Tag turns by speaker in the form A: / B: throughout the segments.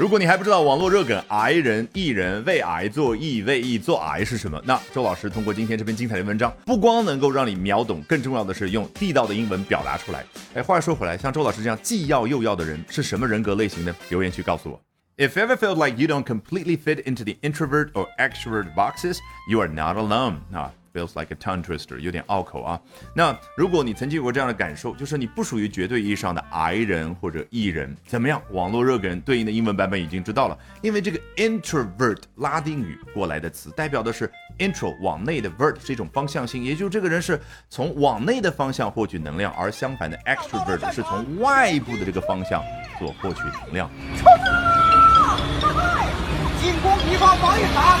A: 如果你还不知道网络热梗“癌人”“艺人”“为癌做艺”“为艺做癌”是什么，那周老师通过今天这篇精彩的文章，不光能够让你秒懂，更重要的是用地道的英文表达出来。哎，话说回来，像周老师这样既要又要的人是什么人格类型呢？留言区告诉我。If ever felt like you don't completely fit into the introvert or extrovert boxes, you are not alone. 啊。Feels like a tongue twister，有点拗口啊。那如果你曾经有过这样的感受，就是你不属于绝对意义上的 I 人或者 E 人，怎么样？网络热梗对应的英文版本已经知道了，因为这个 introvert 拉丁语过来的词，代表的是 intro 往内的 vert 是一种方向性，也就是这个人是从往内的方向获取能量，而相反的 extrovert 是从外部的这个方向所获取能量。进攻敌方防御塔，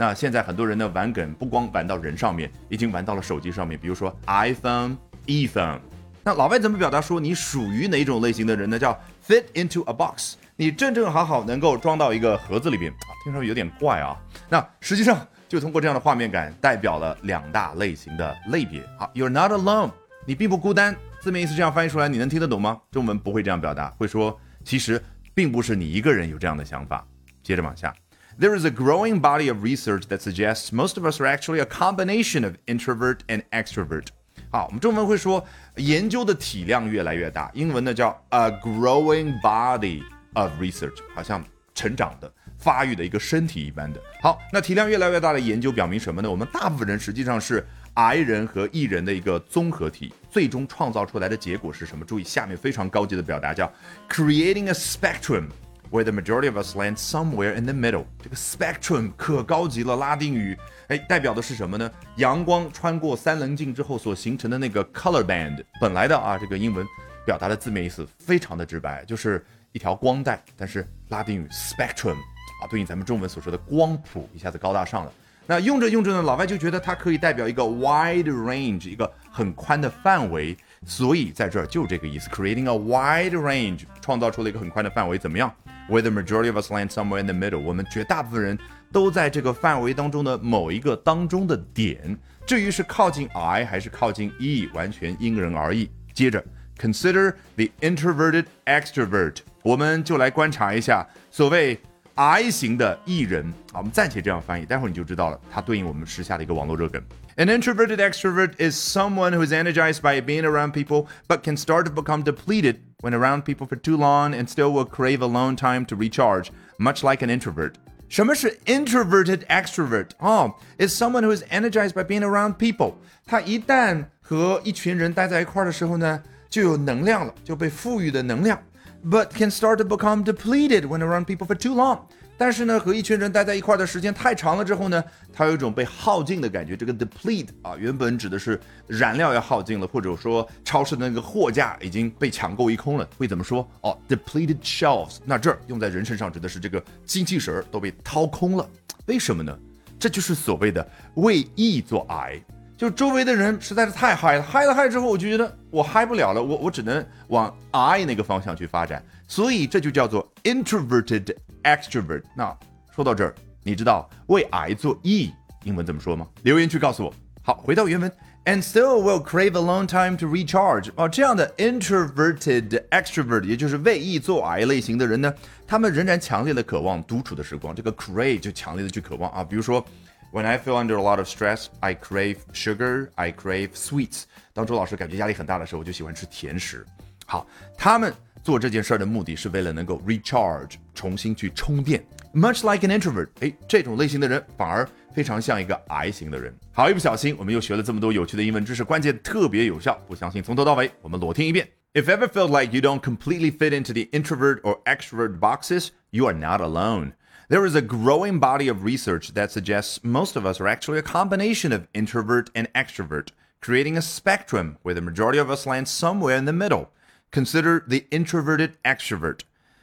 A: 那现在很多人呢玩梗不光玩到人上面，已经玩到了手机上面，比如说 iPhone、iPhone。那老外怎么表达说你属于哪种类型的人呢？叫 fit into a box，你正正好好能够装到一个盒子里边啊，听上去有点怪啊。那实际上就通过这样的画面感，代表了两大类型的类别。好，You're not alone，你并不孤单。字面意思这样翻译出来，你能听得懂吗？中文不会这样表达，会说其实并不是你一个人有这样的想法。接着往下。There is a growing body of research that suggests most of us are actually a combination of introvert and extrovert. 好，我们中文会说研究的体量越来越大，英文呢叫 a growing body of research，好像成长的、发育的一个身体一般的。好，那体量越来越大的研究表明什么呢？我们大部分人实际上是 I 人和 E 人的一个综合体，最终创造出来的结果是什么？注意下面非常高级的表达叫 creating a spectrum。Where the majority of us land somewhere in the middle，这个 spectrum 可高级了，拉丁语，哎，代表的是什么呢？阳光穿过三棱镜之后所形成的那个 color band，本来的啊，这个英文表达的字面意思非常的直白，就是一条光带，但是拉丁语 spectrum 啊，对应咱们中文所说的光谱，一下子高大上了。那用着用着呢，老外就觉得它可以代表一个 wide range，一个很宽的范围，所以在这儿就这个意思，creating a wide range，创造出了一个很宽的范围，怎么样？？Where the majority of us land somewhere in the middle，我们绝大部分人都在这个范围当中的某一个当中的点。至于是靠近 I 还是靠近 E，完全因人而异。接着，consider the introverted extrovert，我们就来观察一下所谓 I 型的 E 人啊，我们暂且这样翻译，待会儿你就知道了，它对应我们时下的一个网络热梗。An introverted extrovert is someone who is energized by being around people, but can start to become depleted when around people for too long and still will crave alone time to recharge, much like an introvert. 什么是 introverted extrovert？哦，is someone who is energized by being around people。他一旦和一群人待在一块儿的时候呢，就有能量了，就被赋予的能量。But can start to become depleted when around people for too long。 但是呢，和一群人待在一块儿的时间太长了之后呢，他有一种被耗尽的感觉。这个 deplete 啊，原本指的是燃料要耗尽了，或者说超市的那个货架已经被抢购一空了，会怎么说？哦，depleted shelves。那这儿用在人身上指的是这个精气神都被掏空了。为什么呢？这就是所谓的为 E 做 I，。就周围的人实在是太嗨了，嗨了嗨之后，我就觉得我嗨不了了，我我只能往 I 那个方向去发展。所以这就叫做 introverted。extrovert。那说到这儿，你知道为 I 做 E 英文怎么说吗？留言区告诉我。好，回到原文，and still will crave a long time to recharge。哦，这样的 introverted extrovert，也就是为 E 做 I 类型的人呢，他们仍然强烈的渴望独处的时光。这个 crave 就强烈的去渴望啊，比如说。When I feel under a lot of stress, I crave sugar. I crave sweets. 当周老师感觉压力很大的时候，我就喜欢吃甜食。好，他们做这件事儿的目的是为了能够 recharge，重新去充电。Much like an introvert，哎，这种类型的人反而非常像一个 I 型的人。好，一不小心我们又学了这么多有趣的英文知识，关键特别有效。不相信从头到尾我们裸听一遍。If ever felt like you don't completely fit into the introvert or extrovert boxes, you are not alone. There is a growing body of research that suggests most of us are actually a combination of introvert and extrovert, creating a spectrum where the majority of us land somewhere in the middle. Consider the introverted extrovert.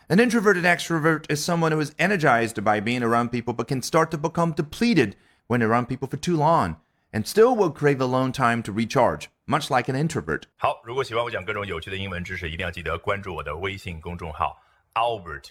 A: An introverted extrovert is someone who is energized by being around people but can start to become depleted when around people for too long and still will crave alone time to recharge, much like an introvert. 好，如果喜欢我讲各种有趣的英文知识，一定要记得关注我的微信公众号 Albert。